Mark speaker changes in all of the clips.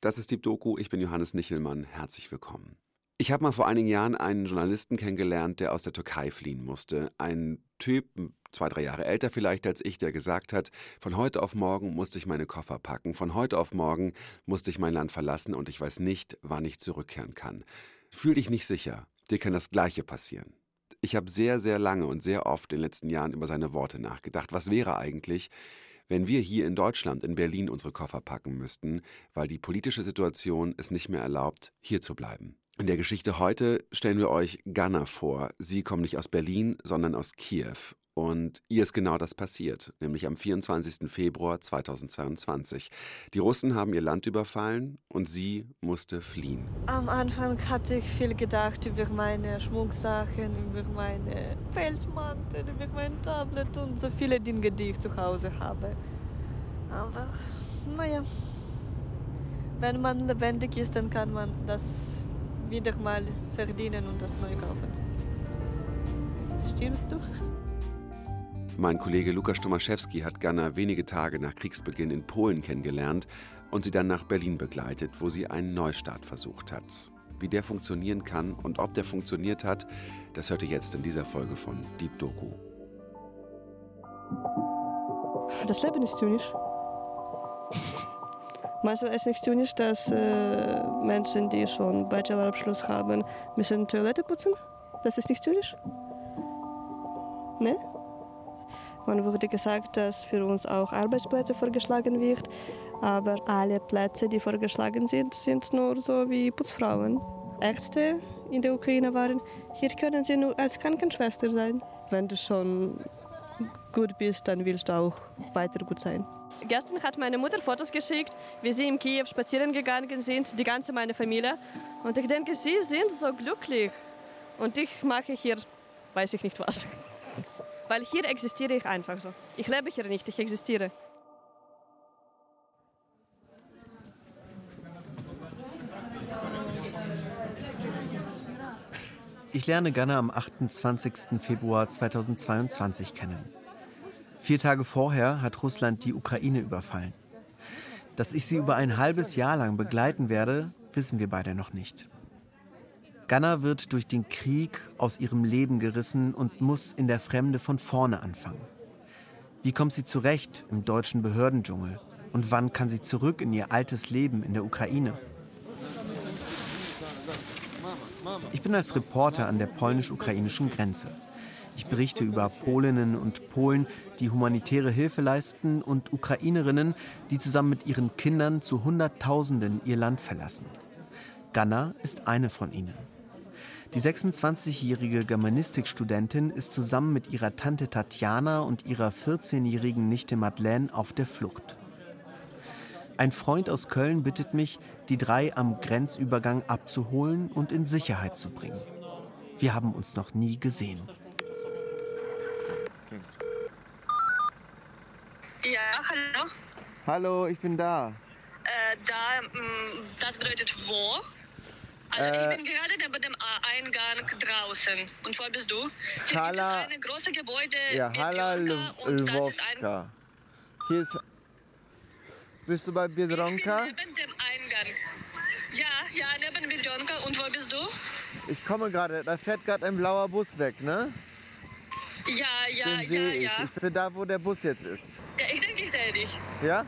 Speaker 1: Das ist Deep Doku. Ich bin Johannes Nichelmann. Herzlich willkommen. Ich habe mal vor einigen Jahren einen Journalisten kennengelernt, der aus der Türkei fliehen musste. Ein Typ, zwei, drei Jahre älter vielleicht als ich, der gesagt hat, von heute auf morgen musste ich meine Koffer packen, von heute auf morgen musste ich mein Land verlassen und ich weiß nicht, wann ich zurückkehren kann. Fühl dich nicht sicher, dir kann das Gleiche passieren. Ich habe sehr, sehr lange und sehr oft in den letzten Jahren über seine Worte nachgedacht. Was wäre eigentlich, wenn wir hier in Deutschland, in Berlin unsere Koffer packen müssten, weil die politische Situation es nicht mehr erlaubt, hier zu bleiben. In der Geschichte heute stellen wir euch Ganna vor. Sie kommen nicht aus Berlin, sondern aus Kiew. Und ihr ist genau das passiert, nämlich am 24. Februar 2022. Die Russen haben ihr Land überfallen und sie musste fliehen.
Speaker 2: Am Anfang hatte ich viel gedacht über meine Schmucksachen, über meine Pelzmantel, über mein Tablet und so viele Dinge, die ich zu Hause habe. Aber naja, wenn man lebendig ist, dann kann man das wieder mal verdienen und das neu kaufen. Stimmst du?
Speaker 1: Mein Kollege Lukas Tomaszewski hat Ganna wenige Tage nach Kriegsbeginn in Polen kennengelernt und sie dann nach Berlin begleitet, wo sie einen Neustart versucht hat. Wie der funktionieren kann und ob der funktioniert hat, das hört ihr jetzt in dieser Folge von Deep Doku.
Speaker 2: Das Leben ist zynisch. Meinst du es nicht zynisch, dass äh, Menschen, die schon Bachelorabschluss haben, müssen Toilette putzen? Das ist nicht zynisch? Ne? Man wurde gesagt, dass für uns auch Arbeitsplätze vorgeschlagen wird, aber alle Plätze, die vorgeschlagen sind, sind nur so wie Putzfrauen. Ärzte in der Ukraine waren, hier können sie nur als Krankenschwester sein. Wenn du schon gut bist, dann willst du auch weiter gut sein. Gestern hat meine Mutter Fotos geschickt, wie sie in Kiew spazieren gegangen sind, die ganze meine Familie. Und ich denke, sie sind so glücklich. Und ich mache hier, weiß ich nicht was. Weil hier existiere ich einfach so. Ich lebe hier nicht, ich existiere.
Speaker 3: Ich lerne Ganna am 28. Februar 2022 kennen. Vier Tage vorher hat Russland die Ukraine überfallen. Dass ich sie über ein halbes Jahr lang begleiten werde, wissen wir beide noch nicht. Ganna wird durch den Krieg aus ihrem Leben gerissen und muss in der Fremde von vorne anfangen. Wie kommt sie zurecht im deutschen Behördendschungel? Und wann kann sie zurück in ihr altes Leben in der Ukraine? Ich bin als Reporter an der polnisch-ukrainischen Grenze. Ich berichte über Polinnen und Polen, die humanitäre Hilfe leisten und Ukrainerinnen, die zusammen mit ihren Kindern zu Hunderttausenden ihr Land verlassen. Ganna ist eine von ihnen. Die 26-jährige Germanistikstudentin ist zusammen mit ihrer Tante Tatjana und ihrer 14-jährigen Nichte Madeleine auf der Flucht. Ein Freund aus Köln bittet mich, die drei am Grenzübergang abzuholen und in Sicherheit zu bringen. Wir haben uns noch nie gesehen.
Speaker 4: Ja, hallo.
Speaker 3: Hallo, ich bin da.
Speaker 4: Äh, da, mh, das bedeutet wo? Also
Speaker 3: Äh,
Speaker 4: ich bin gerade neben dem Eingang draußen. Und wo bist du? Hier
Speaker 3: Hala-
Speaker 4: gibt es eine große Gebäude
Speaker 3: Ja, Hala
Speaker 4: ein...
Speaker 3: Lwowska. Hier ist. Bist du bei
Speaker 4: Ich bin
Speaker 3: Biedronka?
Speaker 4: neben dem Eingang. Ja, ja, neben Bidjonka. Und wo bist du?
Speaker 3: Ich komme gerade, da fährt gerade ein blauer Bus weg, ne?
Speaker 4: Ja, ja,
Speaker 3: Den
Speaker 4: ja,
Speaker 3: sehe ich.
Speaker 4: ja.
Speaker 3: Ich bin da, wo der Bus jetzt ist.
Speaker 4: Ja, ich denke, ich sehe dich.
Speaker 3: Ja?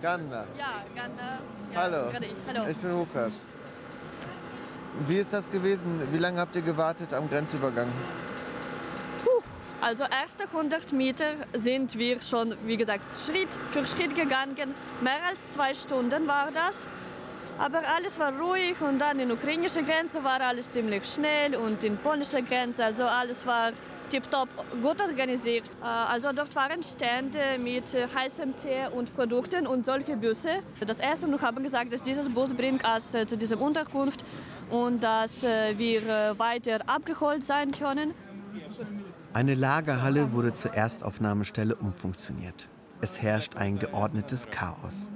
Speaker 3: Ganna.
Speaker 2: Ja, Ganna.
Speaker 3: Hallo.
Speaker 2: Hallo.
Speaker 3: Ich bin Lukas. Wie ist das gewesen? Wie lange habt ihr gewartet am Grenzübergang?
Speaker 2: Also erste 100 Meter sind wir schon, wie gesagt, Schritt für Schritt gegangen. Mehr als zwei Stunden war das. Aber alles war ruhig und dann in ukrainischer Grenze war alles ziemlich schnell und in polnischer Grenze, also alles war tiptop gut organisiert. Äh, Also dort waren Stände mit äh, heißem Tee und Produkten und solche Busse. Das erste noch haben gesagt, dass dieses Bus bringt uns äh, zu dieser Unterkunft und dass wir weiter abgeholt sein können.
Speaker 3: Eine Lagerhalle wurde zur Erstaufnahmestelle umfunktioniert. Es herrscht ein geordnetes Chaos.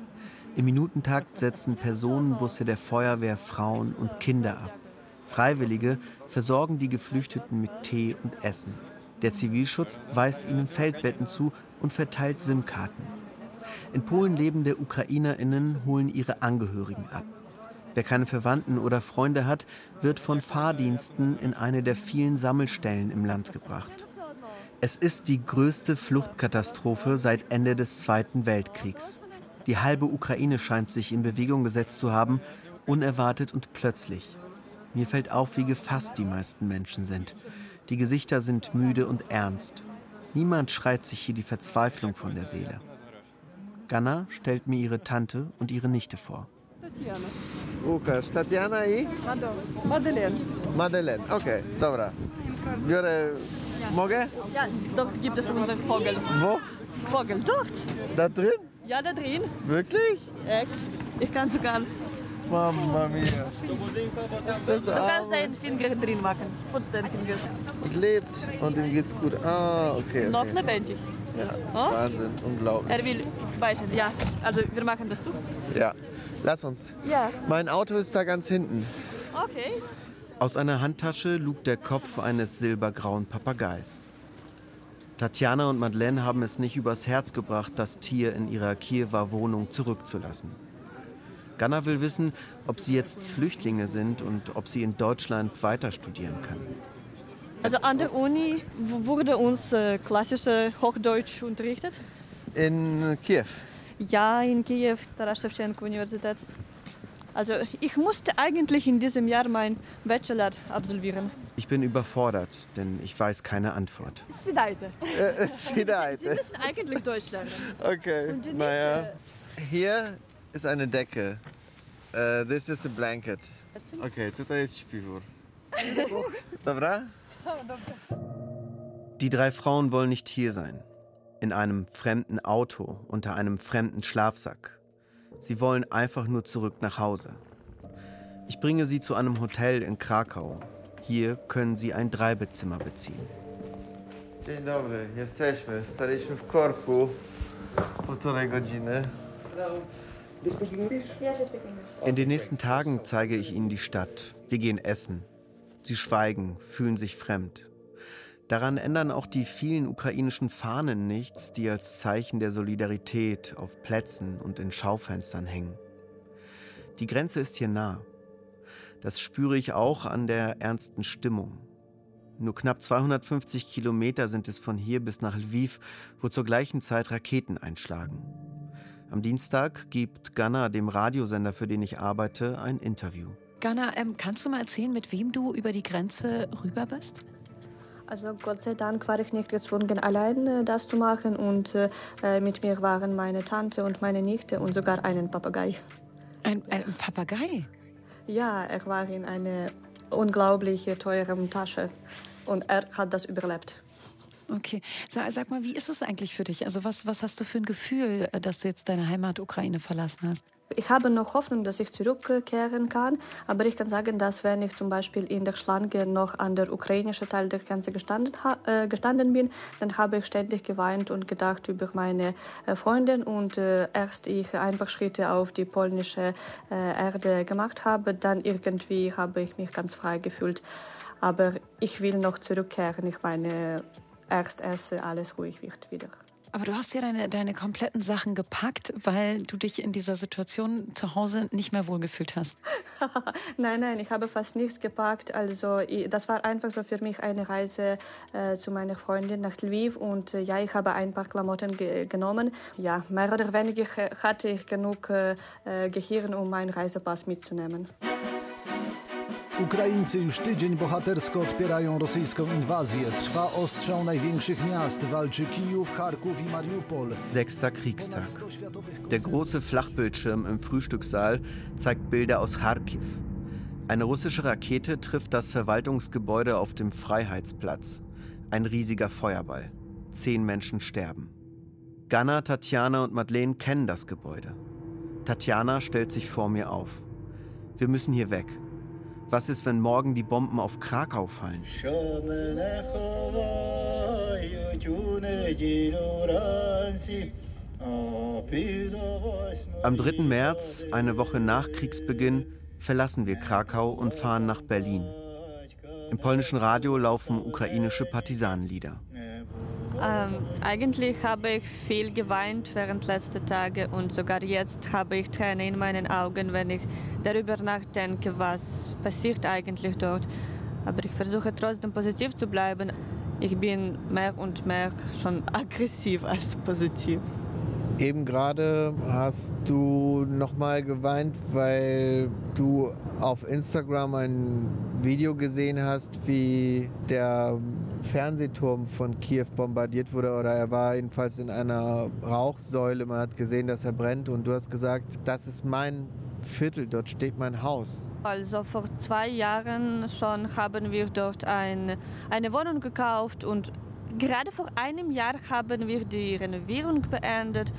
Speaker 3: Im Minutentakt setzen Personenbusse der Feuerwehr Frauen und Kinder ab. Freiwillige versorgen die Geflüchteten mit Tee und Essen. Der Zivilschutz weist ihnen Feldbetten zu und verteilt SIM-Karten. In Polen lebende Ukrainerinnen holen ihre Angehörigen ab. Wer keine Verwandten oder Freunde hat, wird von Fahrdiensten in eine der vielen Sammelstellen im Land gebracht. Es ist die größte Fluchtkatastrophe seit Ende des Zweiten Weltkriegs. Die halbe Ukraine scheint sich in Bewegung gesetzt zu haben, unerwartet und plötzlich. Mir fällt auf, wie gefasst die meisten Menschen sind. Die Gesichter sind müde und ernst. Niemand schreit sich hier die Verzweiflung von der Seele. Ganna stellt mir ihre Tante und ihre Nichte vor.
Speaker 5: Łukasz, Tatiana i?
Speaker 2: Madeleine.
Speaker 5: Madeleine. Okay, dobra. Biorę... Mogę?
Speaker 2: Ja, dort gibt es unseren Vogel.
Speaker 5: Wo?
Speaker 2: Vogel, dort.
Speaker 5: Da drin?
Speaker 2: Ja, da drin.
Speaker 5: Wirklich?
Speaker 2: Echt. Ich kann sogar. Du
Speaker 5: Mamma mia. Das
Speaker 2: kannst
Speaker 5: Arme.
Speaker 2: deinen Finger drin machen. Put deinen Finger.
Speaker 5: Und lebt und ihm geht's gut. Ah, okay.
Speaker 2: Noch
Speaker 5: okay.
Speaker 2: lebendig.
Speaker 5: Ja.
Speaker 2: Oh?
Speaker 5: Wahnsinn, unglaublich.
Speaker 2: Er will beißen. Ja, also wir machen das du.
Speaker 5: Ja, lass uns.
Speaker 2: Ja.
Speaker 5: Mein Auto ist da ganz hinten.
Speaker 2: Okay.
Speaker 3: Aus einer Handtasche lugt der Kopf eines silbergrauen Papageis. Tatjana und Madeleine haben es nicht übers Herz gebracht, das Tier in ihrer Kiewer Wohnung zurückzulassen. Ganna will wissen, ob sie jetzt Flüchtlinge sind und ob sie in Deutschland weiter studieren kann.
Speaker 2: Also an der Uni wurde uns äh, klassische Hochdeutsch unterrichtet.
Speaker 5: In Kiew.
Speaker 2: Ja, in Kiew, Taras Shevchenko Universität. Also ich musste eigentlich in diesem Jahr mein Bachelor absolvieren.
Speaker 3: Ich bin überfordert, denn ich weiß keine Antwort.
Speaker 2: Sidaite.
Speaker 5: Äh,
Speaker 2: Sie
Speaker 5: Sidaite.
Speaker 2: müssen eigentlich Deutsch lernen.
Speaker 5: Okay,
Speaker 2: Und die
Speaker 5: naja. Hier ist eine Decke. Uh, this is a blanket. Okay, tutaj jest śpiwór. Dobra?
Speaker 3: Die drei Frauen wollen nicht hier sein. In einem fremden Auto, unter einem fremden Schlafsack. Sie wollen einfach nur zurück nach Hause. Ich bringe sie zu einem Hotel in Krakau. Hier können sie ein Dreibettzimmer beziehen.
Speaker 5: Dzień dobry, jesteśmy. Staliśmy w korku półtorej godziny.
Speaker 3: In den nächsten Tagen zeige ich ihnen die Stadt. Wir gehen essen. Sie schweigen, fühlen sich fremd. Daran ändern auch die vielen ukrainischen Fahnen nichts, die als Zeichen der Solidarität auf Plätzen und in Schaufenstern hängen. Die Grenze ist hier nah. Das spüre ich auch an der ernsten Stimmung. Nur knapp 250 Kilometer sind es von hier bis nach Lviv, wo zur gleichen Zeit Raketen einschlagen. Am Dienstag gibt Ganna dem Radiosender, für den ich arbeite, ein Interview.
Speaker 6: Ganna, ähm, kannst du mal erzählen, mit wem du über die Grenze rüber bist?
Speaker 7: Also Gott sei Dank war ich nicht gezwungen, allein äh, das zu machen und äh, mit mir waren meine Tante und meine Nichte und sogar einen Papagei.
Speaker 6: Ein, ein Papagei?
Speaker 7: Ja, er war in einer unglaublich teuren Tasche und er hat das überlebt.
Speaker 6: Okay. Sag, mal, wie ist es eigentlich für dich? Also was, was hast du für ein Gefühl, äh, dass du jetzt deine Heimat Ukraine verlassen hast?
Speaker 7: Ich habe noch Hoffnung, dass ich zurückkehren kann, aber ich kann sagen, dass wenn ich zum Beispiel in der Schlange noch an der ukrainischen Teil der Grenze gestanden, äh, gestanden bin, dann habe ich ständig geweint und gedacht über meine äh, Freundin und äh, erst ich einfach Schritte auf die polnische äh, Erde gemacht habe, dann irgendwie habe ich mich ganz frei gefühlt. Aber ich will noch zurückkehren. Ich meine, erst erst alles ruhig wird wieder.
Speaker 6: Aber du hast ja deine, deine kompletten Sachen gepackt, weil du dich in dieser Situation zu Hause nicht mehr wohlgefühlt hast.
Speaker 7: nein, nein, ich habe fast nichts gepackt. Also ich, das war einfach so für mich eine Reise äh, zu meiner Freundin nach Lviv und äh, ja, ich habe ein paar Klamotten ge genommen. Ja, mehr oder weniger äh, hatte ich genug äh, Gehirn, um meinen Reisepass mitzunehmen.
Speaker 8: Ukraińcy już tydzień bohatersko odpierają rosyjską inwazję. Trwa ostrzał największych miast. Walczy Kijów, Charków i Mariupol.
Speaker 3: Sechster Kriegstag. Der große Flachbildschirm im Frühstückssaal zeigt Bilder aus Kharkiv. Eine russische Rakete trifft das Verwaltungsgebäude auf dem Freiheitsplatz. Ein riesiger Feuerball. Zehn Menschen sterben. Ganna, Tatjana und Madeleine kennen das Gebäude. Tatjana stellt sich vor mir auf. Wir müssen hier weg. Was ist, wenn morgen die Bomben auf Krakau fallen? Am 3. März, eine Woche nach Kriegsbeginn, verlassen wir Krakau und fahren nach Berlin. Im polnischen Radio laufen ukrainische Partisanenlieder.
Speaker 9: Ähm, eigentlich habe ich viel geweint während letzter Tage und sogar jetzt habe ich Tränen in meinen Augen, wenn ich darüber nachdenke, was passiert eigentlich dort. Aber ich versuche trotzdem positiv zu bleiben. Ich bin mehr und mehr schon aggressiv als positiv.
Speaker 5: Eben gerade hast du nochmal geweint, weil du auf Instagram ein Video gesehen hast, wie der Fernsehturm von Kiew bombardiert wurde oder er war jedenfalls in einer Rauchsäule. Man hat gesehen, dass er brennt und du hast gesagt, das ist mein Viertel, dort steht mein Haus.
Speaker 9: Also vor zwei Jahren schon haben wir dort ein, eine Wohnung gekauft und gerade vor einem Jahr haben wir die Renovierung beendet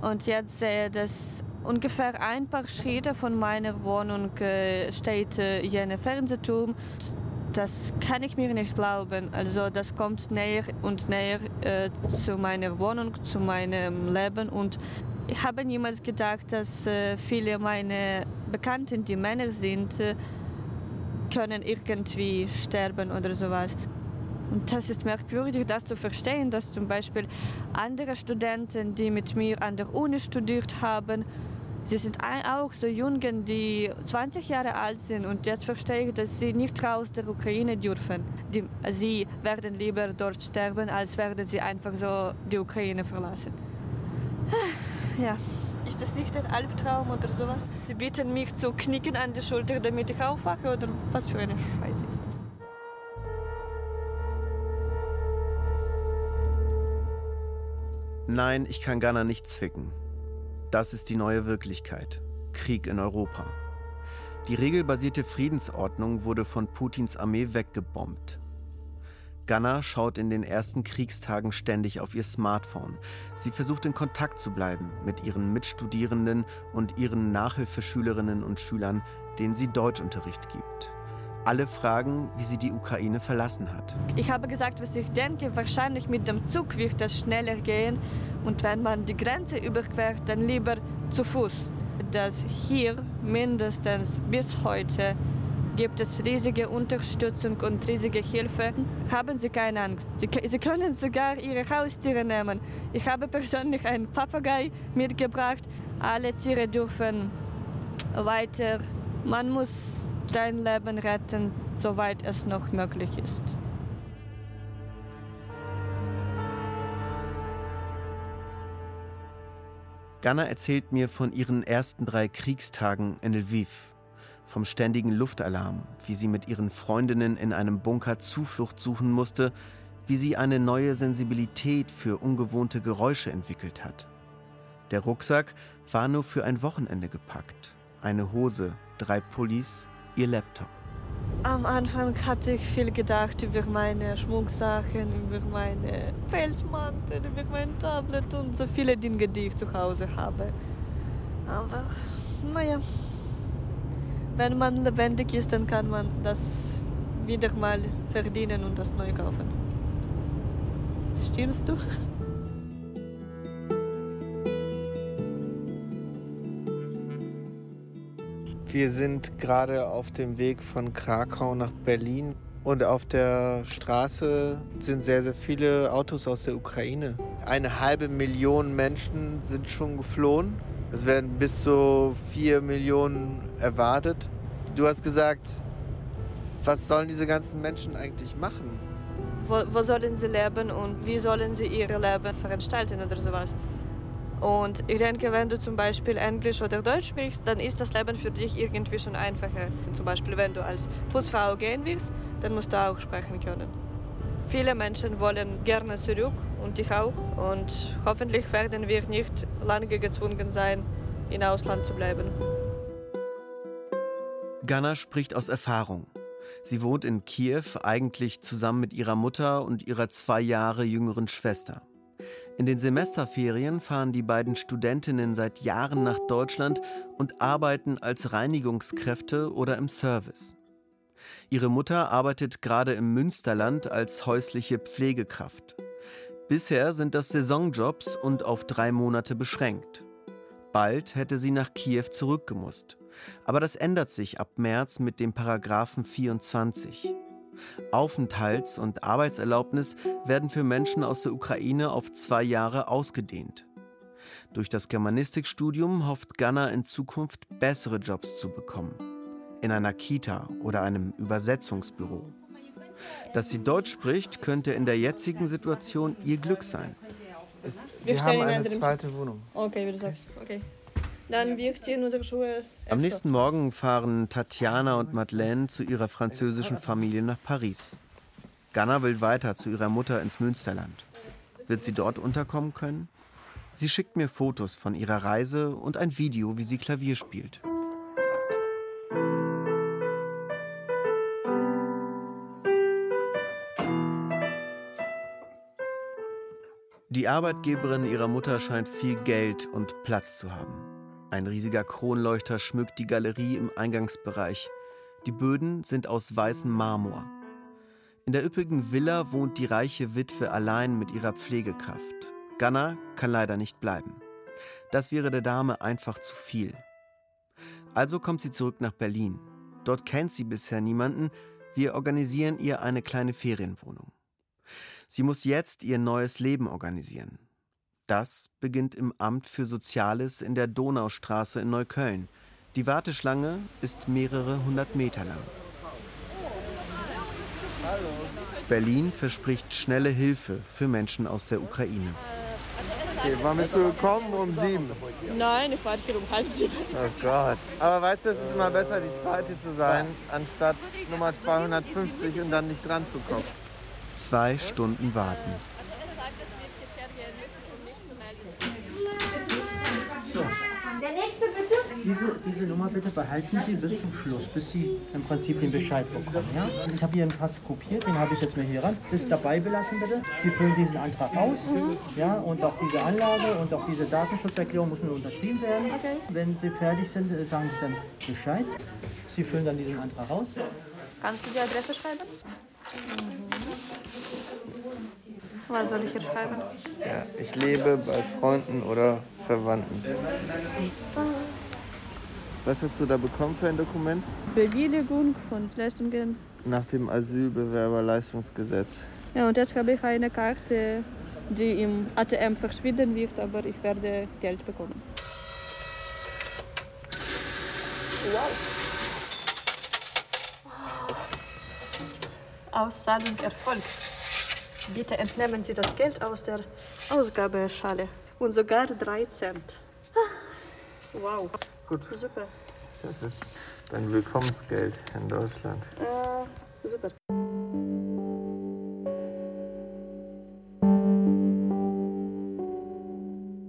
Speaker 9: und jetzt sehe ich, dass ungefähr ein paar Schritte von meiner Wohnung äh, steht äh, jener Fernsehturm. Das kann ich mir nicht glauben. Also das kommt näher und näher äh, zu meiner Wohnung, zu meinem Leben und ich habe niemals gedacht, dass äh, viele meiner Bekannten, die Männer sind, äh, können irgendwie sterben oder sowas. Und das ist merkwürdig, das zu verstehen, dass zum Beispiel andere Studenten, die mit mir an der Uni studiert haben, sie sind auch so Jungen, die 20 Jahre alt sind und jetzt verstehe ich, dass sie nicht raus der Ukraine dürfen. Die, sie werden lieber dort sterben, als werden sie einfach so die Ukraine verlassen. Ja. Ist das nicht ein Albtraum oder sowas? Sie bitten mich zu knicken an der Schulter, damit ich aufwache oder was für eine Scheiße ist
Speaker 3: Nein, ich kann Ghana nicht zwicken. Das ist die neue Wirklichkeit. Krieg in Europa. Die regelbasierte Friedensordnung wurde von Putins Armee weggebombt. Ganna schaut in den ersten Kriegstagen ständig auf ihr Smartphone. Sie versucht in Kontakt zu bleiben mit ihren Mitstudierenden und ihren Nachhilfeschülerinnen und Schülern, denen sie Deutschunterricht gibt. Alle fragen, wie sie die Ukraine verlassen hat.
Speaker 9: Ich habe gesagt, was ich denke. Wahrscheinlich mit dem Zug wird es schneller gehen. Und wenn man die Grenze überquert, dann lieber zu Fuß. Dass hier mindestens bis heute gibt es riesige Unterstützung und riesige Hilfe. Haben Sie keine Angst. Sie, Sie können sogar Ihre Haustiere nehmen. Ich habe persönlich einen Papagei mitgebracht. Alle Tiere dürfen weiter. Man muss dein Leben retten, soweit es noch möglich ist.
Speaker 3: Ganna erzählt mir von ihren ersten drei Kriegstagen in Lviv vom ständigen Luftalarm, wie sie mit ihren Freundinnen in einem Bunker Zuflucht suchen musste, wie sie eine neue Sensibilität für ungewohnte Geräusche entwickelt hat. Der Rucksack war nur für ein Wochenende gepackt. Eine Hose, drei Pullis, ihr Laptop.
Speaker 9: Am Anfang hatte ich viel gedacht über meine Schmucksachen, über meine Pelzmantel, über mein Tablet und so viele Dinge, die ich zu Hause habe. Aber naja, wenn man lebendig ist, dann kann man das wieder mal verdienen und das neu kaufen. Stimmst du?
Speaker 5: Wir sind gerade auf dem Weg von Krakau nach Berlin und auf der Straße sind sehr, sehr viele Autos aus der Ukraine. Eine halbe Million Menschen sind schon geflohen es werden bis zu vier Millionen erwartet. Du hast gesagt, was sollen diese ganzen Menschen eigentlich machen?
Speaker 9: Wo, wo sollen sie leben und wie sollen sie ihr Leben veranstalten oder sowas? Und ich denke, wenn du zum Beispiel Englisch oder Deutsch sprichst, dann ist das Leben für dich irgendwie schon einfacher. Zum Beispiel, wenn du als Putzfrau gehen willst, dann musst du auch sprechen können. Viele Menschen wollen gerne zurück und ich auch. Und hoffentlich werden wir nicht lange gezwungen sein, im Ausland zu bleiben.
Speaker 3: Ganna spricht aus Erfahrung. Sie wohnt in Kiew eigentlich zusammen mit ihrer Mutter und ihrer zwei Jahre jüngeren Schwester. In den Semesterferien fahren die beiden Studentinnen seit Jahren nach Deutschland und arbeiten als Reinigungskräfte oder im Service. Ihre Mutter arbeitet gerade im Münsterland als häusliche Pflegekraft. Bisher sind das Saisonjobs und auf drei Monate beschränkt. Bald hätte sie nach Kiew zurückgemusst. Aber das ändert sich ab März mit dem Paragraphen 24. Aufenthalts- und Arbeitserlaubnis werden für Menschen aus der Ukraine auf zwei Jahre ausgedehnt. Durch das Germanistikstudium hofft Ganna in Zukunft bessere Jobs zu bekommen. In einer Kita oder einem Übersetzungsbüro. Dass sie Deutsch spricht, könnte in der jetzigen Situation ihr Glück sein.
Speaker 5: Es, wir haben eine zweite Wohnung.
Speaker 2: Okay, wie du sagst. Okay. Dann wir ziehen unsere Schuhe.
Speaker 3: Am nächsten Morgen fahren Tatjana und Madeleine zu ihrer französischen Familie nach Paris. Ganna will weiter zu ihrer Mutter ins Münsterland. Wird sie dort unterkommen können? Sie schickt mir Fotos von ihrer Reise und ein Video, wie sie Klavier spielt. Die Arbeitgeberin ihrer Mutter scheint viel Geld und Platz zu haben. Ein riesiger Kronleuchter schmückt die Galerie im Eingangsbereich. Die Böden sind aus weißem Marmor. In der üppigen Villa wohnt die reiche Witwe allein mit ihrer Pflegekraft. Ganna kann leider nicht bleiben. Das wäre der Dame einfach zu viel. Also kommt sie zurück nach Berlin. Dort kennt sie bisher niemanden. Wir organisieren ihr eine kleine Ferienwohnung. Sie muss jetzt ihr neues Leben organisieren. Das beginnt im Amt für Soziales in der Donaustraße in Neukölln. Die Warteschlange ist mehrere hundert Meter lang. Berlin verspricht schnelle Hilfe für Menschen aus der Ukraine.
Speaker 5: Okay, wann bist du gekommen? Um sieben?
Speaker 2: Nein, ich war hier um halb sieben.
Speaker 5: Oh Gott. Aber weißt du, es ist immer besser, die zweite zu sein, anstatt Nummer 250 und dann nicht dran zu kommen.
Speaker 3: Zwei Stunden warten.
Speaker 10: Der nächste bitte. Diese, diese Nummer bitte behalten Sie bis zum Schluss, bis Sie im Prinzip den Bescheid bekommen. Ja? Ich habe Ihren Pass kopiert, den habe ich jetzt mal hier ran. Das dabei belassen bitte. Sie füllen diesen Antrag aus. Ja, und auch diese Anlage und auch diese Datenschutzerklärung muss nur unterschrieben werden.
Speaker 2: Okay.
Speaker 10: Wenn Sie fertig sind, äh, sagen Sie dann Bescheid. Sie füllen dann diesen Antrag aus.
Speaker 2: Kannst du die Adresse schreiben? Was soll ich hier schreiben?
Speaker 5: Ja, ich lebe bei Freunden oder Verwandten. Was hast du da bekommen für ein Dokument?
Speaker 2: Bewilligung von Leistungen.
Speaker 5: Nach dem Asylbewerberleistungsgesetz.
Speaker 2: Ja, und jetzt habe ich eine Karte, die im ATM verschwinden wird, aber ich werde Geld bekommen. Wow. Auszahlung erfolgt. Bitte entnehmen Sie das Geld aus der Ausgabeschale. Und sogar 3 Cent. Wow.
Speaker 5: Gut.
Speaker 2: Super.
Speaker 5: Das ist dein Willkommensgeld in Deutschland.
Speaker 2: Äh, super.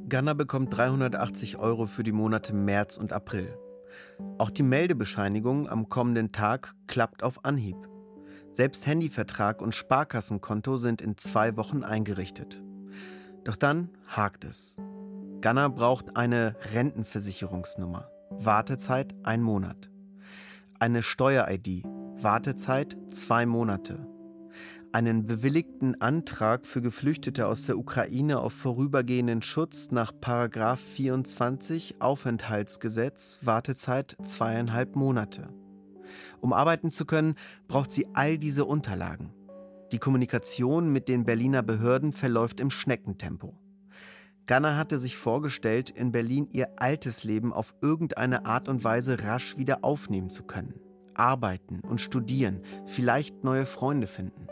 Speaker 3: Ganna bekommt 380 Euro für die Monate März und April. Auch die Meldebescheinigung am kommenden Tag klappt auf Anhieb. Selbst Handyvertrag und Sparkassenkonto sind in zwei Wochen eingerichtet. Doch dann hakt es. Ganna braucht eine Rentenversicherungsnummer. Wartezeit ein Monat. Eine Steuer-ID. Wartezeit zwei Monate. Einen bewilligten Antrag für Geflüchtete aus der Ukraine auf vorübergehenden Schutz nach 24 Aufenthaltsgesetz. Wartezeit zweieinhalb Monate. Um arbeiten zu können, braucht sie all diese Unterlagen. Die Kommunikation mit den Berliner Behörden verläuft im Schneckentempo. Ganna hatte sich vorgestellt, in Berlin ihr altes Leben auf irgendeine Art und Weise rasch wieder aufnehmen zu können. Arbeiten und studieren, vielleicht neue Freunde finden.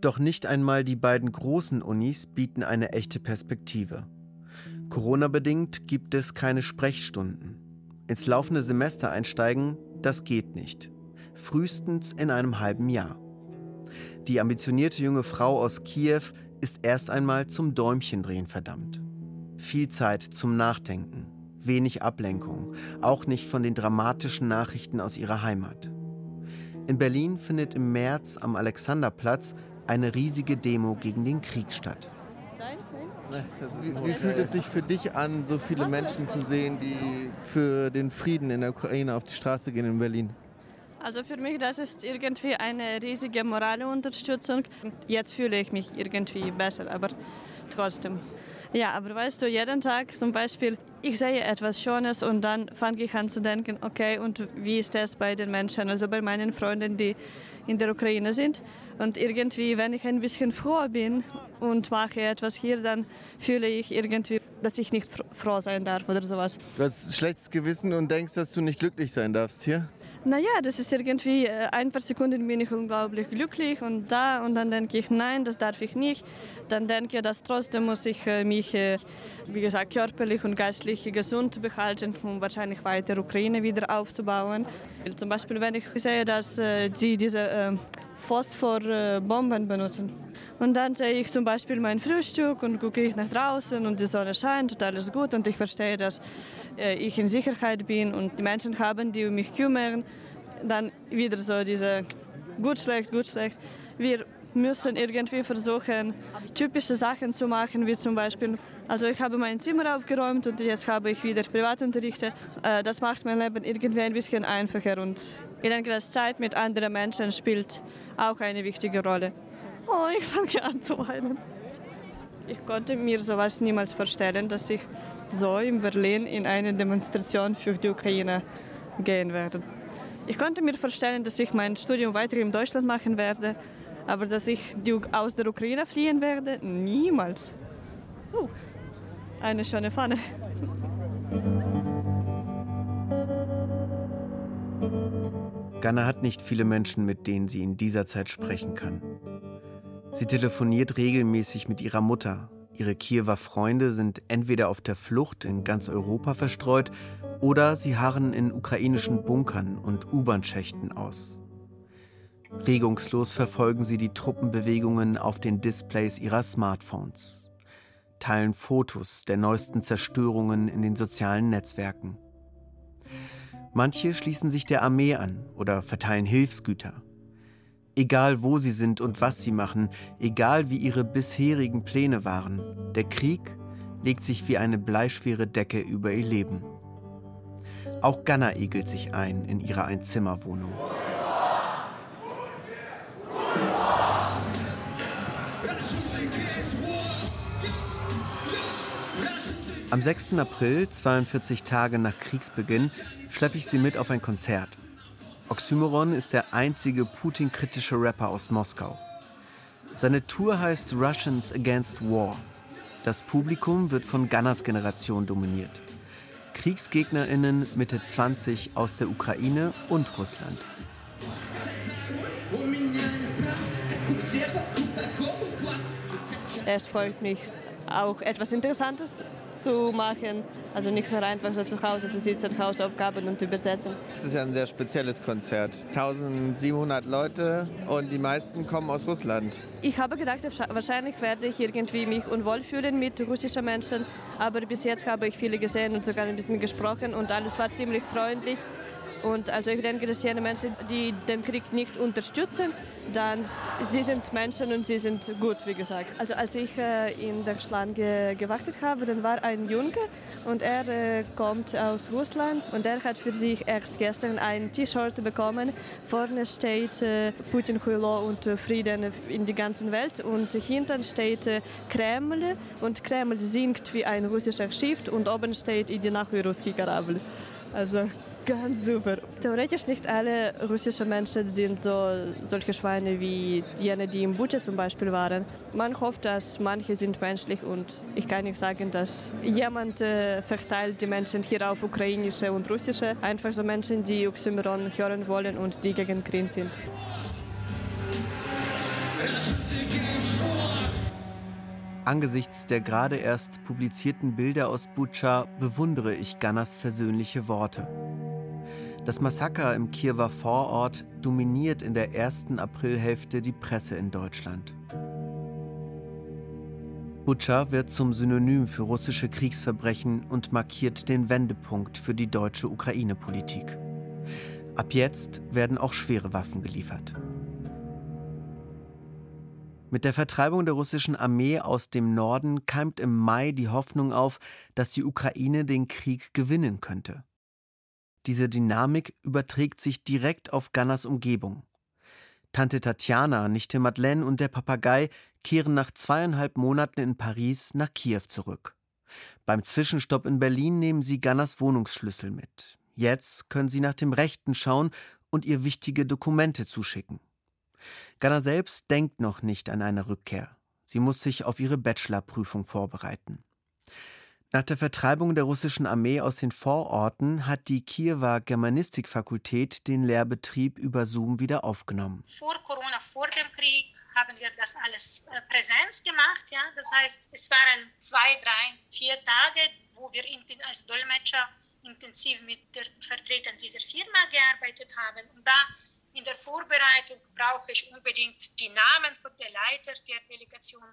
Speaker 3: Doch nicht einmal die beiden großen Unis bieten eine echte Perspektive. Corona-bedingt gibt es keine Sprechstunden. Ins laufende Semester einsteigen, das geht nicht. Frühestens in einem halben Jahr. Die ambitionierte junge Frau aus Kiew ist erst einmal zum Däumchendrehen verdammt. Viel Zeit zum Nachdenken, wenig Ablenkung, auch nicht von den dramatischen Nachrichten aus ihrer Heimat. In Berlin findet im März am Alexanderplatz eine riesige Demo gegen den Krieg statt.
Speaker 5: Wie, wie fühlt es sich für dich an, so viele Menschen zu sehen, die für den Frieden in der Ukraine auf die Straße gehen in Berlin?
Speaker 9: Also für mich das ist irgendwie eine riesige morale Unterstützung. Jetzt fühle ich mich irgendwie besser, aber trotzdem.
Speaker 2: Ja, aber weißt du, jeden Tag zum Beispiel, ich sehe etwas Schönes und dann fange ich an zu denken, okay, und wie ist das bei den Menschen, also bei meinen Freunden, die in der Ukraine sind. Und irgendwie, wenn ich ein bisschen froh bin und mache etwas hier, dann fühle ich irgendwie, dass ich nicht froh sein darf oder sowas.
Speaker 5: Du hast schlechtes Gewissen und denkst, dass du nicht glücklich sein darfst hier?
Speaker 2: Naja, das ist irgendwie, äh, ein paar Sekunden bin ich unglaublich glücklich und da und dann denke ich, nein, das darf ich nicht. Dann denke ich, dass trotzdem muss ich äh, mich, äh, wie gesagt, körperlich und geistlich gesund behalten, um wahrscheinlich weiter Ukraine wieder aufzubauen. Zum Beispiel, wenn ich sehe, dass sie diese Phosphorbomben benutzen. Und dann sehe ich zum Beispiel mein Frühstück und gucke ich nach draußen und die Sonne scheint und alles gut und ich verstehe, dass ich in Sicherheit bin und die Menschen haben, die um mich kümmern. Dann wieder so diese gut, schlecht, gut, schlecht. Wir müssen irgendwie versuchen, typische Sachen zu machen, wie zum Beispiel, also ich habe mein Zimmer aufgeräumt und jetzt habe ich wieder Privatunterrichte. Äh, das macht mein Leben irgendwie ein bisschen einfacher und ich denke, dass Zeit mit anderen Menschen spielt auch eine wichtige Rolle. Oh, ich fange an zu weinen. Ich konnte mir sowas niemals vorstellen, dass ich so in Berlin in eine Demonstration für die Ukraine gehen werde. Ich konnte mir vorstellen, dass ich mein Studium weiter in Deutschland machen werde, aber dass ich aus der Ukraine fliehen werde, niemals. Uh, eine schöne Pfanne.
Speaker 3: Ganna hat nicht viele Menschen, mit denen sie in dieser Zeit sprechen kann. Sie telefoniert regelmäßig mit ihrer Mutter. Ihre Kiewer Freunde sind entweder auf der Flucht in ganz Europa verstreut oder sie harren in ukrainischen Bunkern und U-Bahn-Schächten aus. Regungslos verfolgen sie die Truppenbewegungen auf den Displays ihrer Smartphones, teilen Fotos der neuesten Zerstörungen in den sozialen Netzwerken. Manche schließen sich der Armee an oder verteilen Hilfsgüter. Egal wo sie sind und was sie machen, egal wie ihre bisherigen Pläne waren, der Krieg legt sich wie eine bleischwere Decke über ihr Leben. Auch Ganna egelt sich ein in ihrer Einzimmerwohnung. Am 6. April, 42 Tage nach Kriegsbeginn, schleppe ich sie mit auf ein Konzert. Oxymoron ist der einzige Putin-kritische Rapper aus Moskau. Seine Tour heißt Russians Against War. Das Publikum wird von Gunners Generation dominiert. KriegsgegnerInnen Mitte 20 aus der Ukraine und Russland.
Speaker 2: Es folgt nicht auch etwas Interessantes zu machen. Also nicht nur einfach so zu Hause zu sitzen, Hausaufgaben und übersetzen.
Speaker 5: Es ist ja ein sehr spezielles Konzert. 1700 Leute und die meisten kommen aus Russland.
Speaker 2: Ich habe gedacht, wahrscheinlich werde ich irgendwie mich unwohl fühlen mit russischen Menschen. Aber bis jetzt habe ich viele gesehen und sogar ein bisschen gesprochen und alles war ziemlich freundlich. Und also ich denke, dass jene Menschen, die den Krieg nicht unterstützen, dann sie sind Menschen und sie sind gut, wie gesagt. Also als ich äh, in der Schlange gewartet habe, dann war ein Junge und er äh, kommt aus Russland und er hat für sich erst gestern ein T-Shirt bekommen. Vorne steht äh, Putin, Huilo und Frieden in die ganze Welt und hinten steht Kreml und Kreml singt wie ein russischer Schiff und oben steht Idina Ruski Karablь. Also Ganz super. Theoretisch nicht alle russischen Menschen sind so solche Schweine wie jene, die im Butsche zum Beispiel waren. Man hofft, dass manche sind menschlich und ich kann nicht sagen, dass jemand äh, verteilt die Menschen hier auf ukrainische und russische. Einfach so Menschen, die Oxymoron hören wollen und die gegen Krieg sind.
Speaker 3: Angesichts der gerade erst publizierten Bilder aus Butscha bewundere ich Gannas versöhnliche Worte. Das Massaker im Kiewer Vorort dominiert in der ersten Aprilhälfte die Presse in Deutschland. Butscha wird zum Synonym für russische Kriegsverbrechen und markiert den Wendepunkt für die deutsche Ukraine-Politik. Ab jetzt werden auch schwere Waffen geliefert. Mit der Vertreibung der russischen Armee aus dem Norden keimt im Mai die Hoffnung auf, dass die Ukraine den Krieg gewinnen könnte. Diese Dynamik überträgt sich direkt auf Gunners Umgebung. Tante Tatjana, Nichte Madeleine und der Papagei kehren nach zweieinhalb Monaten in Paris nach Kiew zurück. Beim Zwischenstopp in Berlin nehmen sie Gannas Wohnungsschlüssel mit. Jetzt können sie nach dem Rechten schauen und ihr wichtige Dokumente zuschicken. Ganna selbst denkt noch nicht an eine Rückkehr. Sie muss sich auf ihre Bachelorprüfung vorbereiten. Nach der Vertreibung der russischen Armee aus den Vororten hat die Kiewer Germanistikfakultät den Lehrbetrieb über Zoom wieder aufgenommen.
Speaker 11: Vor Corona, vor dem Krieg, haben wir das alles äh, Präsenz gemacht. Ja? Das heißt, es waren zwei, drei, vier Tage, wo wir als Dolmetscher intensiv mit den Vertretern dieser Firma gearbeitet haben. Und da in der Vorbereitung brauche ich unbedingt die Namen von der Leiter der Delegation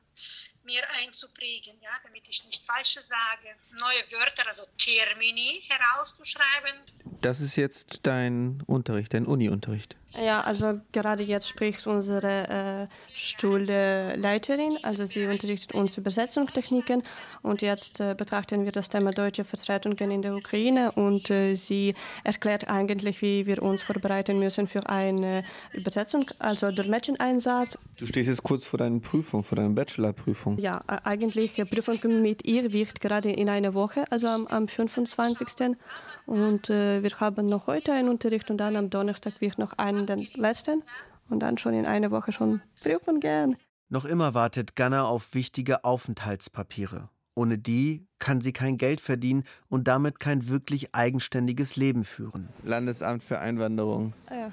Speaker 11: mir einzuprägen, ja, damit ich nicht falsche sage. Neue Wörter, also Termini herauszuschreiben.
Speaker 5: Das ist jetzt dein Unterricht, dein Uni-Unterricht.
Speaker 2: Ja, also gerade jetzt spricht unsere äh, Schulleiterin, also sie unterrichtet uns Übersetzungstechniken und jetzt äh, betrachten wir das Thema deutsche Vertretungen in der Ukraine und äh, sie erklärt eigentlich, wie wir uns vorbereiten müssen für eine Übersetzung, also Dolmetscheneinsatz.
Speaker 5: Du stehst jetzt kurz vor deiner Prüfung, vor deiner Bachelorprüfung.
Speaker 2: Ja, eigentlich Prüfung mit ihr wird gerade in einer Woche, also am, am 25. Und äh, wir haben noch heute einen Unterricht und dann am Donnerstag wird noch einen, den letzten. Und dann schon in einer Woche schon prüfen gern.
Speaker 3: Noch immer wartet Ganna auf wichtige Aufenthaltspapiere. Ohne die kann sie kein Geld verdienen und damit kein wirklich eigenständiges Leben führen.
Speaker 5: Landesamt für Einwanderung.
Speaker 2: Ah ja.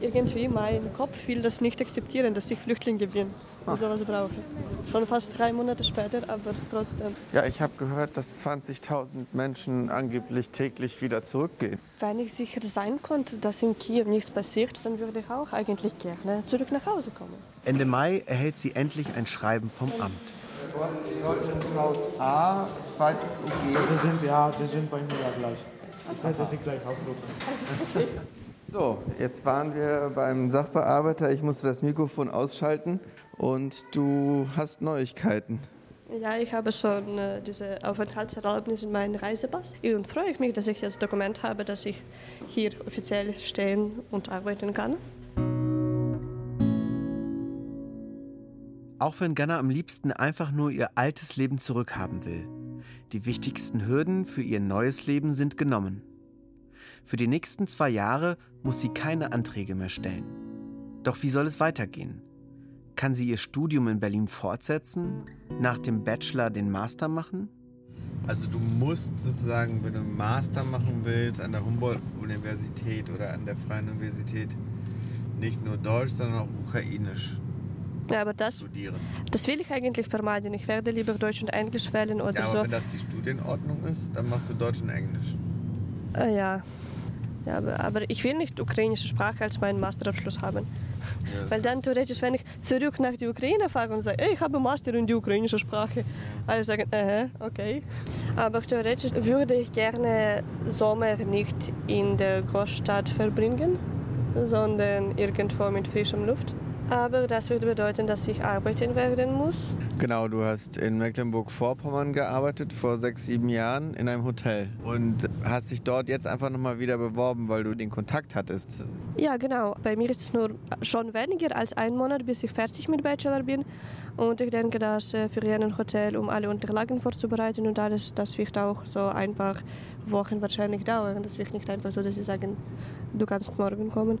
Speaker 2: Irgendwie mein Kopf will das nicht akzeptieren, dass ich Flüchtling bin und sowas brauche. Schon fast drei Monate später, aber trotzdem.
Speaker 5: Ja, ich habe gehört, dass 20.000 Menschen angeblich täglich wieder zurückgehen.
Speaker 2: Wenn ich sicher sein konnte, dass in Kiew nichts passiert, dann würde ich auch eigentlich gerne zurück nach Hause kommen.
Speaker 3: Ende Mai erhält sie endlich ein Schreiben vom Amt.
Speaker 5: Sie sollten ins Haus A, zweites UG.
Speaker 10: Sie sind, ja, Sie sind bei mir ja gleich. Ich werde Sie gleich aufrufen.
Speaker 5: So, jetzt waren wir beim Sachbearbeiter. Ich musste das Mikrofon ausschalten und du hast Neuigkeiten.
Speaker 2: Ja, ich habe schon äh, diese Aufenthaltserlaubnis in meinem Reisepass und freue mich, dass ich das Dokument habe, dass ich hier offiziell stehen und arbeiten kann.
Speaker 3: Auch wenn Ganna am liebsten einfach nur ihr altes Leben zurückhaben will. Die wichtigsten Hürden für ihr neues Leben sind genommen. Für die nächsten zwei Jahre muss sie keine Anträge mehr stellen. Doch wie soll es weitergehen? Kann sie ihr Studium in Berlin fortsetzen? Nach dem Bachelor den Master machen?
Speaker 5: Also du musst sozusagen, wenn du einen Master machen willst an der Humboldt-Universität oder an der Freien Universität, nicht nur Deutsch, sondern auch Ukrainisch
Speaker 2: ja, aber das,
Speaker 5: studieren.
Speaker 2: Das will ich eigentlich vermeiden. Ich werde lieber Deutsch und Englisch wählen oder
Speaker 5: ja, aber
Speaker 2: so.
Speaker 5: wenn das die Studienordnung ist, dann machst du Deutsch und Englisch.
Speaker 2: Äh, ja. Ja, aber, aber, ich will nicht ukrainische Sprache als meinen Masterabschluss haben. Ja, Weil dann theoretisch, wenn ich zurück nach der Ukraine fahre und sage, ich habe Master in die ukrainische Sprache, alle sagen, äh, okay. Aber theoretisch würde ich gerne Sommer nicht in der Großstadt verbringen, sondern irgendwo mit frischem Luft. Aber das würde bedeuten, dass ich arbeiten werden muss.
Speaker 5: Genau, du hast in Mecklenburg-Vorpommern gearbeitet vor sechs, sieben Jahren in einem Hotel und hast dich dort jetzt einfach nochmal wieder beworben, weil du den Kontakt hattest.
Speaker 2: Ja, genau. Bei mir ist es nur schon weniger als ein Monat, bis ich fertig mit Bachelor bin. Und ich denke, dass äh, für ein Hotel, um alle Unterlagen vorzubereiten und alles, das wird auch so ein paar Wochen wahrscheinlich dauern. Das wird nicht einfach so, dass sie sagen, du kannst morgen kommen.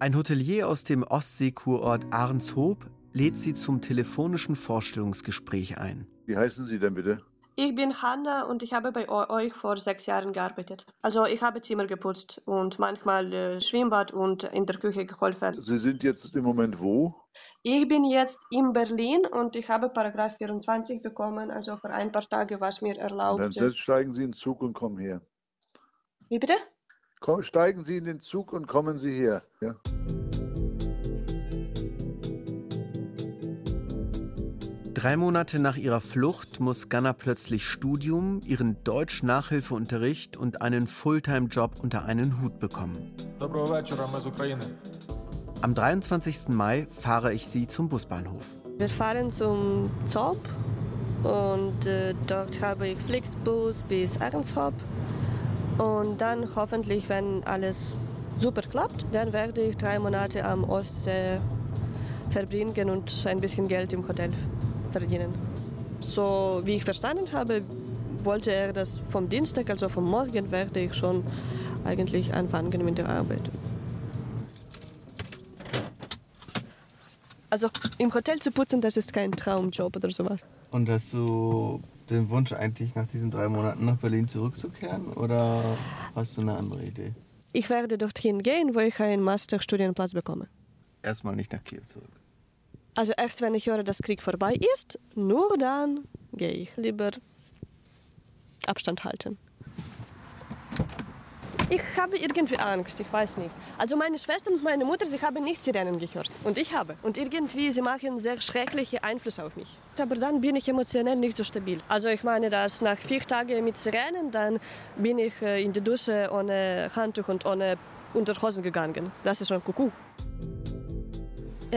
Speaker 3: Ein Hotelier aus dem Ostseekurort Arnshoop lädt sie zum telefonischen Vorstellungsgespräch ein.
Speaker 12: Wie heißen Sie denn bitte?
Speaker 2: Ich bin Hanna und ich habe bei euch vor sechs Jahren gearbeitet. Also ich habe Zimmer geputzt und manchmal äh, Schwimmbad und in der Küche geholfen.
Speaker 12: Sie sind jetzt im Moment wo?
Speaker 2: Ich bin jetzt in Berlin und ich habe Paragraph 24 bekommen, also vor ein paar Tagen was mir erlaubt.
Speaker 12: Und dann steigen Sie in den Zug und kommen her.
Speaker 2: Wie bitte?
Speaker 12: Komm, steigen Sie in den Zug und kommen Sie her. Ja.
Speaker 3: Drei Monate nach ihrer Flucht muss Ganna plötzlich Studium, ihren Deutsch-Nachhilfeunterricht und einen Fulltime-Job unter einen Hut bekommen. Am 23. Mai fahre ich sie zum Busbahnhof.
Speaker 2: Wir fahren zum Zob und äh, dort habe ich Flixbus bis Ahrenshoop Und dann hoffentlich, wenn alles super klappt, dann werde ich drei Monate am Ostsee verbringen und ein bisschen Geld im Hotel verdienen. So wie ich verstanden habe, wollte er das vom Dienstag, also vom Morgen, werde ich schon eigentlich anfangen mit der Arbeit. Also im Hotel zu putzen, das ist kein Traumjob oder sowas.
Speaker 5: Und hast du den Wunsch eigentlich nach diesen drei Monaten nach Berlin zurückzukehren oder hast du eine andere Idee?
Speaker 2: Ich werde dorthin gehen, wo ich einen Masterstudienplatz bekomme.
Speaker 5: Erstmal nicht nach Kiew zurück.
Speaker 2: Also erst wenn ich höre, dass Krieg vorbei ist, nur dann gehe ich. Lieber Abstand halten. Ich habe irgendwie Angst, ich weiß nicht. Also meine Schwester und meine Mutter, sie haben nicht Sirenen gehört. Und ich habe. Und irgendwie, sie machen sehr schreckliche Einfluss auf mich. Aber dann bin ich emotionell nicht so stabil. Also ich meine, dass nach vier Tagen mit Sirenen, dann bin ich äh, in die Dusche ohne Handtuch und ohne Unterhosen gegangen. Das ist schon Kuckuck.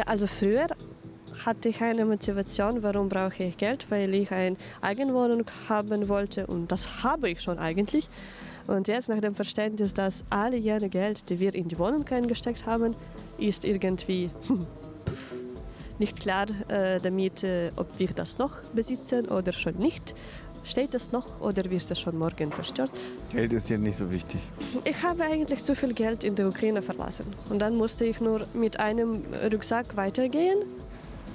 Speaker 2: Also früher hatte ich eine Motivation, warum brauche ich Geld, weil ich eine Eigenwohnung haben wollte und das habe ich schon eigentlich. Und jetzt nach dem Verständnis, dass alle jene Geld, die wir in die Wohnung eingesteckt haben, ist irgendwie nicht klar äh, damit, äh, ob wir das noch besitzen oder schon nicht. Steht es noch oder wird es schon morgen zerstört?
Speaker 5: Geld ist hier nicht so wichtig.
Speaker 2: Ich habe eigentlich zu viel Geld in der Ukraine verlassen. Und dann musste ich nur mit einem Rucksack weitergehen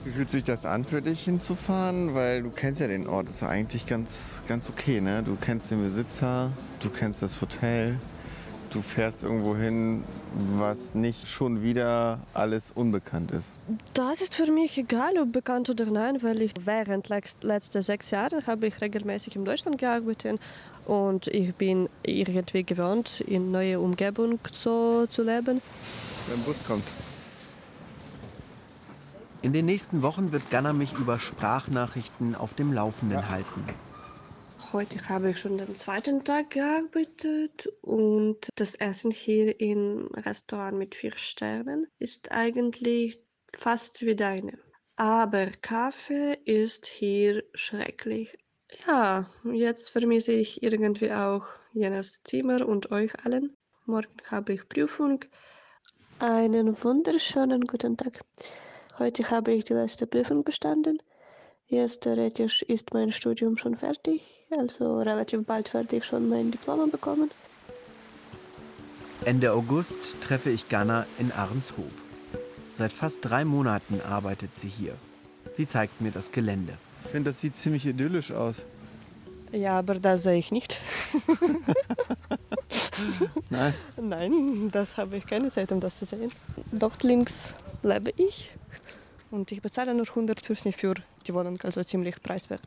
Speaker 5: wie fühlt sich das an für dich hinzufahren? Weil du kennst ja den Ort, das ist ja eigentlich ganz, ganz okay, ne? Du kennst den Besitzer, du kennst das Hotel, du fährst irgendwo hin, was nicht schon wieder alles unbekannt ist.
Speaker 2: Das ist für mich egal, ob bekannt oder nein, weil ich während letzter sechs Jahre habe ich regelmäßig in Deutschland gearbeitet und ich bin irgendwie gewohnt, in neue Umgebung so zu leben.
Speaker 5: Wenn ein Bus kommt.
Speaker 3: In den nächsten Wochen wird Ganna mich über Sprachnachrichten auf dem Laufenden ja. halten.
Speaker 2: Heute habe ich schon den zweiten Tag gearbeitet und das Essen hier im Restaurant mit vier Sternen ist eigentlich fast wie deine. Aber Kaffee ist hier schrecklich. Ja, jetzt vermisse ich irgendwie auch jenes Zimmer und euch allen. Morgen habe ich Prüfung. Einen wunderschönen guten Tag. Heute habe ich die letzte Prüfung bestanden. Jetzt theoretisch ist mein Studium schon fertig, also relativ bald werde ich schon mein Diplom bekommen.
Speaker 3: Ende August treffe ich Ganna in Ahrenshoop. Seit fast drei Monaten arbeitet sie hier. Sie zeigt mir das Gelände.
Speaker 5: Ich finde, das sieht ziemlich idyllisch aus.
Speaker 2: Ja, aber das sehe ich nicht.
Speaker 5: Nein?
Speaker 2: Nein, das habe ich keine Zeit, um das zu sehen. Dort links lebe ich und ich bezahle nur 150 für die Wohnung, also ziemlich preiswert.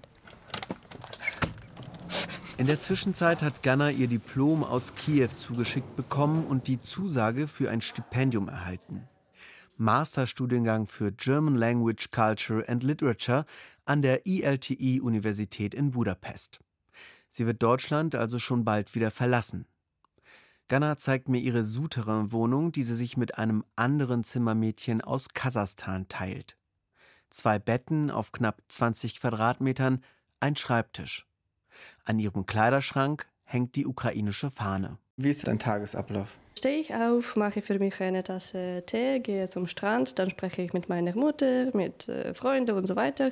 Speaker 3: In der Zwischenzeit hat Ganna ihr Diplom aus Kiew zugeschickt bekommen und die Zusage für ein Stipendium erhalten. Masterstudiengang für German Language, Culture and Literature an der ILTI-Universität in Budapest. Sie wird Deutschland also schon bald wieder verlassen. Ganna zeigt mir ihre Souterrain-Wohnung, die sie sich mit einem anderen Zimmermädchen aus Kasachstan teilt. Zwei Betten auf knapp 20 Quadratmetern, ein Schreibtisch. An ihrem Kleiderschrank hängt die ukrainische Fahne.
Speaker 5: Wie ist dein Tagesablauf?
Speaker 2: Stehe ich auf, mache für mich eine Tasse Tee, gehe zum Strand, dann spreche ich mit meiner Mutter, mit äh, Freunden und so weiter.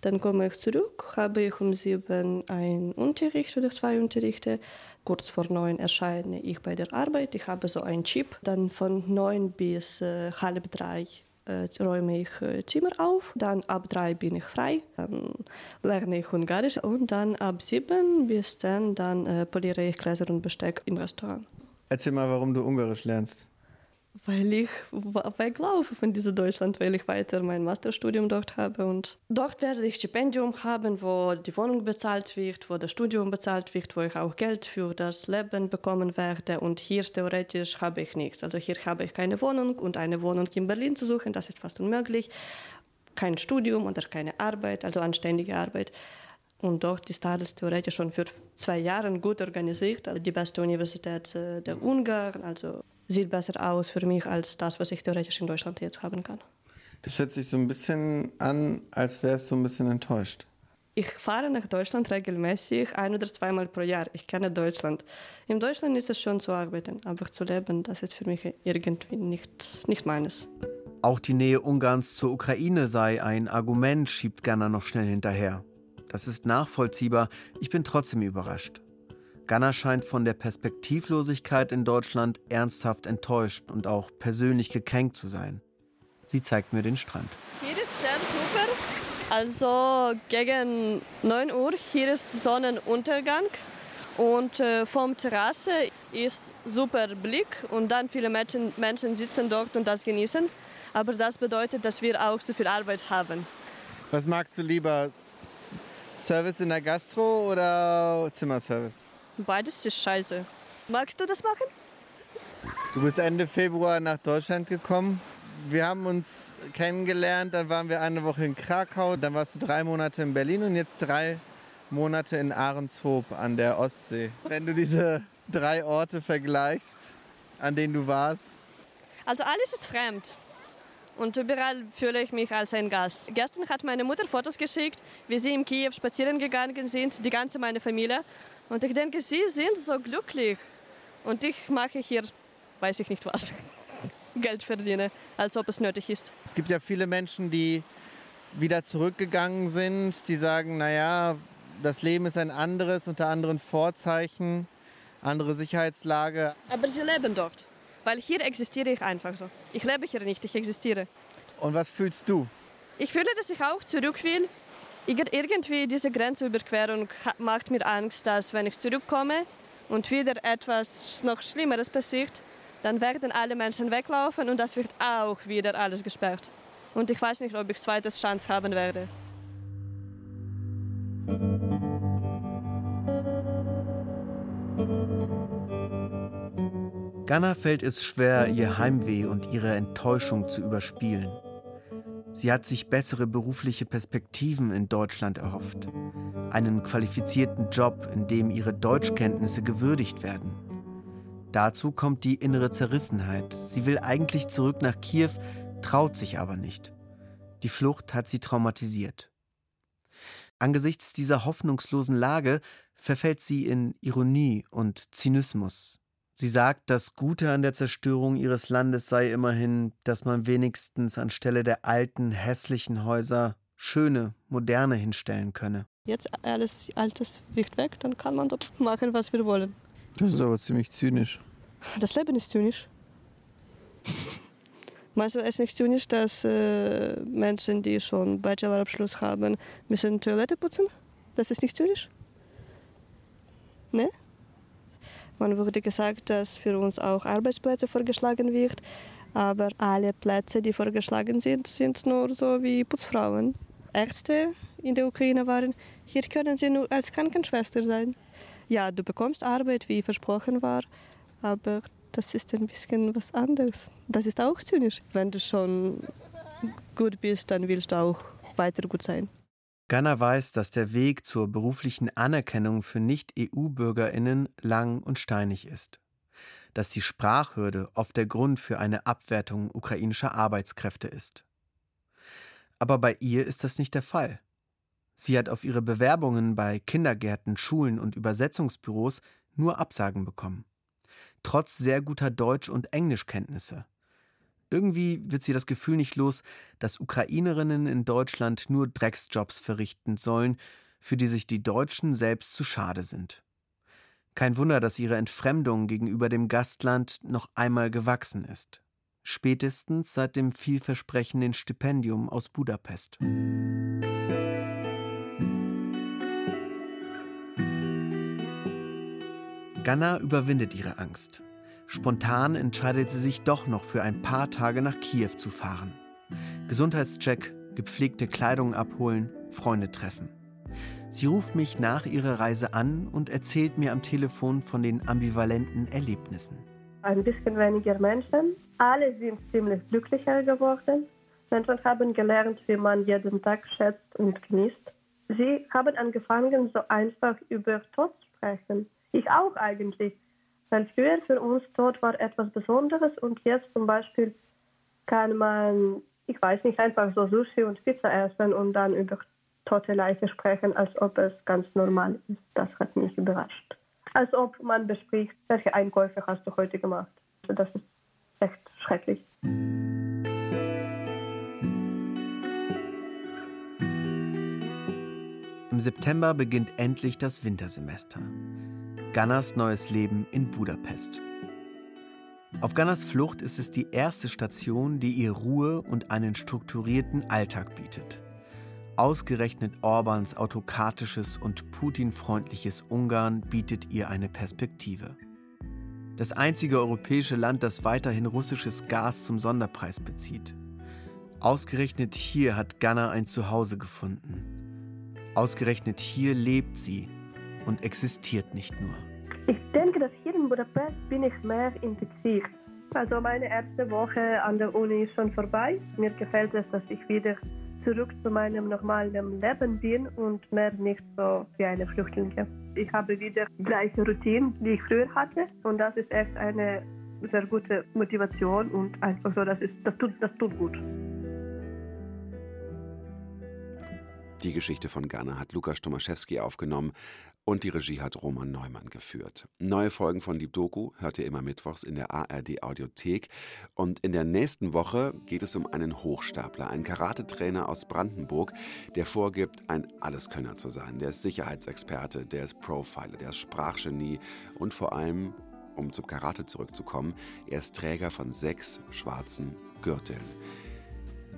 Speaker 2: Dann komme ich zurück, habe ich um sieben einen Unterricht oder zwei Unterrichte. Kurz vor neun erscheine ich bei der Arbeit. Ich habe so einen Chip. Dann von neun bis äh, halb drei äh, räume ich äh, Zimmer auf. Dann ab drei bin ich frei. Dann lerne ich Ungarisch. Und dann ab sieben bis zehn dann äh, poliere ich Gläser und Besteck im Restaurant.
Speaker 5: Erzähl mal, warum du Ungarisch lernst
Speaker 2: weil ich weglaufe von diesem Deutschland, weil ich weiter mein Masterstudium dort habe. Und dort werde ich Stipendium haben, wo die Wohnung bezahlt wird, wo das Studium bezahlt wird, wo ich auch Geld für das Leben bekommen werde. Und hier theoretisch habe ich nichts. Also hier habe ich keine Wohnung und eine Wohnung in Berlin zu suchen, das ist fast unmöglich. Kein Studium oder keine Arbeit, also anständige Arbeit. Und dort ist alles theoretisch schon für zwei Jahre gut organisiert. Also die beste Universität äh, der Ungarn, also sieht besser aus für mich als das, was ich theoretisch in Deutschland jetzt haben kann.
Speaker 5: Das hört sich so ein bisschen an, als wärst du so ein bisschen enttäuscht.
Speaker 2: Ich fahre nach Deutschland regelmäßig, ein oder zweimal pro Jahr. Ich kenne Deutschland. In Deutschland ist es schon zu arbeiten, aber zu leben, das ist für mich irgendwie nicht, nicht meines.
Speaker 3: Auch die Nähe Ungarns zur Ukraine sei ein Argument, schiebt Ganna noch schnell hinterher. Das ist nachvollziehbar, ich bin trotzdem überrascht. Ganna scheint von der Perspektivlosigkeit in Deutschland ernsthaft enttäuscht und auch persönlich gekränkt zu sein. Sie zeigt mir den Strand.
Speaker 2: Hier ist sehr super. Also gegen 9 Uhr hier ist Sonnenuntergang und äh, vom Terrasse ist super Blick und dann viele Menschen, Menschen sitzen dort und das genießen. Aber das bedeutet, dass wir auch zu viel Arbeit haben.
Speaker 5: Was magst du lieber? Service in der Gastro oder Zimmerservice?
Speaker 2: Beides ist scheiße. Magst du das machen?
Speaker 5: Du bist Ende Februar nach Deutschland gekommen. Wir haben uns kennengelernt, dann waren wir eine Woche in Krakau, dann warst du drei Monate in Berlin und jetzt drei Monate in Ahrenshoop an der Ostsee. Wenn du diese drei Orte vergleichst, an denen du warst.
Speaker 2: Also alles ist fremd. Und überall fühle ich mich als ein Gast. Gestern hat meine Mutter Fotos geschickt, wie sie in Kiew spazieren gegangen sind, die ganze meine Familie. Und ich denke, sie sind so glücklich. Und ich mache hier, weiß ich nicht was, Geld verdiene, als ob es nötig ist.
Speaker 5: Es gibt ja viele Menschen, die wieder zurückgegangen sind, die sagen, naja, das Leben ist ein anderes, unter anderen Vorzeichen, andere Sicherheitslage.
Speaker 2: Aber sie leben dort. Weil hier existiere ich einfach so. Ich lebe hier nicht, ich existiere.
Speaker 5: Und was fühlst du?
Speaker 2: Ich fühle, dass ich auch zurück will. Irgendwie diese Grenzüberquerung macht mir Angst, dass wenn ich zurückkomme und wieder etwas noch Schlimmeres passiert, dann werden alle Menschen weglaufen und das wird auch wieder alles gesperrt. Und ich weiß nicht, ob ich zweites Chance haben werde.
Speaker 3: Ganna fällt es schwer, ihr Heimweh und ihre Enttäuschung zu überspielen. Sie hat sich bessere berufliche Perspektiven in Deutschland erhofft. Einen qualifizierten Job, in dem ihre Deutschkenntnisse gewürdigt werden. Dazu kommt die innere Zerrissenheit. Sie will eigentlich zurück nach Kiew, traut sich aber nicht. Die Flucht hat sie traumatisiert. Angesichts dieser hoffnungslosen Lage verfällt sie in Ironie und Zynismus. Sie sagt, das Gute an der Zerstörung ihres Landes sei immerhin, dass man wenigstens anstelle der alten, hässlichen Häuser schöne, moderne hinstellen könne.
Speaker 2: Jetzt alles Altes wird weg, dann kann man dort machen, was wir wollen.
Speaker 5: Das ist aber ziemlich zynisch.
Speaker 2: Das Leben ist zynisch. Meinst du es nicht zynisch, dass äh, Menschen, die schon Bachelorabschluss haben, müssen Toilette putzen? Das ist nicht zynisch? Ne? Man wurde gesagt, dass für uns auch Arbeitsplätze vorgeschlagen wird, aber alle Plätze, die vorgeschlagen sind, sind nur so wie Putzfrauen. Ärzte in der Ukraine waren, hier können sie nur als Krankenschwester sein. Ja, du bekommst Arbeit, wie versprochen war, aber das ist ein bisschen was anderes. Das ist auch zynisch. Wenn du schon gut bist, dann willst du auch weiter gut sein.
Speaker 3: Ganna weiß, dass der Weg zur beruflichen Anerkennung für Nicht-EU-Bürgerinnen lang und steinig ist. Dass die Sprachhürde oft der Grund für eine Abwertung ukrainischer Arbeitskräfte ist. Aber bei ihr ist das nicht der Fall. Sie hat auf ihre Bewerbungen bei Kindergärten, Schulen und Übersetzungsbüros nur Absagen bekommen. Trotz sehr guter Deutsch- und Englischkenntnisse. Irgendwie wird sie das Gefühl nicht los, dass Ukrainerinnen in Deutschland nur Drecksjobs verrichten sollen, für die sich die Deutschen selbst zu schade sind. Kein Wunder, dass ihre Entfremdung gegenüber dem Gastland noch einmal gewachsen ist. Spätestens seit dem vielversprechenden Stipendium aus Budapest. Ganna überwindet ihre Angst. Spontan entscheidet sie sich doch noch für ein paar Tage nach Kiew zu fahren. Gesundheitscheck, gepflegte Kleidung abholen, Freunde treffen. Sie ruft mich nach ihrer Reise an und erzählt mir am Telefon von den ambivalenten Erlebnissen.
Speaker 2: Ein bisschen weniger Menschen. Alle sind ziemlich glücklicher geworden. Menschen haben gelernt, wie man jeden Tag schätzt und genießt. Sie haben angefangen, so einfach über Tod zu sprechen. Ich auch eigentlich. Weil früher für uns Tod war etwas Besonderes und jetzt zum Beispiel kann man, ich weiß nicht, einfach so Sushi und Pizza essen und dann über
Speaker 13: tote Leiche sprechen, als ob es ganz normal ist. Das hat mich überrascht. Als ob man bespricht, welche Einkäufe hast du heute gemacht. Also das ist echt schrecklich.
Speaker 3: Im September beginnt endlich das Wintersemester. Gannas neues Leben in Budapest. Auf Gannas Flucht ist es die erste Station, die ihr Ruhe und einen strukturierten Alltag bietet. Ausgerechnet Orbans autokratisches und Putin-freundliches Ungarn bietet ihr eine Perspektive. Das einzige europäische Land, das weiterhin russisches Gas zum Sonderpreis bezieht. Ausgerechnet hier hat Ganna ein Zuhause gefunden. Ausgerechnet hier lebt sie und existiert nicht nur.
Speaker 13: Ich denke, dass hier in Budapest bin ich mehr infiziert. Also meine erste Woche an der Uni ist schon vorbei. Mir gefällt es, dass ich wieder zurück zu meinem normalen Leben bin und mehr nicht so wie eine Flüchtlinge. Ich habe wieder gleiche Routine, die ich früher hatte und das ist echt eine sehr gute Motivation und einfach so, das, ist, das, tut, das tut gut.
Speaker 1: Die Geschichte von Ghana hat Lukas Tomaszewski aufgenommen und die Regie hat Roman Neumann geführt. Neue Folgen von Lieb Doku hört ihr immer mittwochs in der ARD Audiothek. Und in der nächsten Woche geht es um einen Hochstapler, einen Karatetrainer aus Brandenburg, der vorgibt, ein Alleskönner zu sein. Der ist Sicherheitsexperte, der ist Profiler, der ist Sprachgenie und vor allem, um zum Karate zurückzukommen, er ist Träger von sechs schwarzen Gürteln.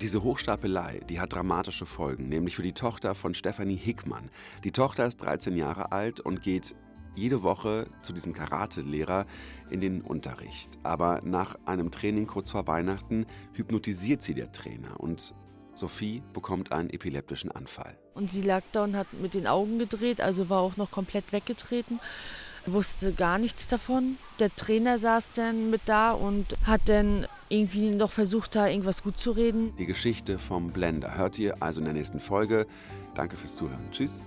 Speaker 1: Diese Hochstapelei, die hat dramatische Folgen, nämlich für die Tochter von Stephanie Hickmann. Die Tochter ist 13 Jahre alt und geht jede Woche zu diesem Karate-Lehrer in den Unterricht. Aber nach einem Training kurz vor Weihnachten hypnotisiert sie der Trainer und Sophie bekommt einen epileptischen Anfall.
Speaker 14: Und sie lag da und hat mit den Augen gedreht, also war auch noch komplett weggetreten wusste gar nichts davon. Der Trainer saß dann mit da und hat dann irgendwie noch versucht, da irgendwas gut zu reden.
Speaker 1: Die Geschichte vom Blender hört ihr also in der nächsten Folge. Danke fürs Zuhören. Tschüss.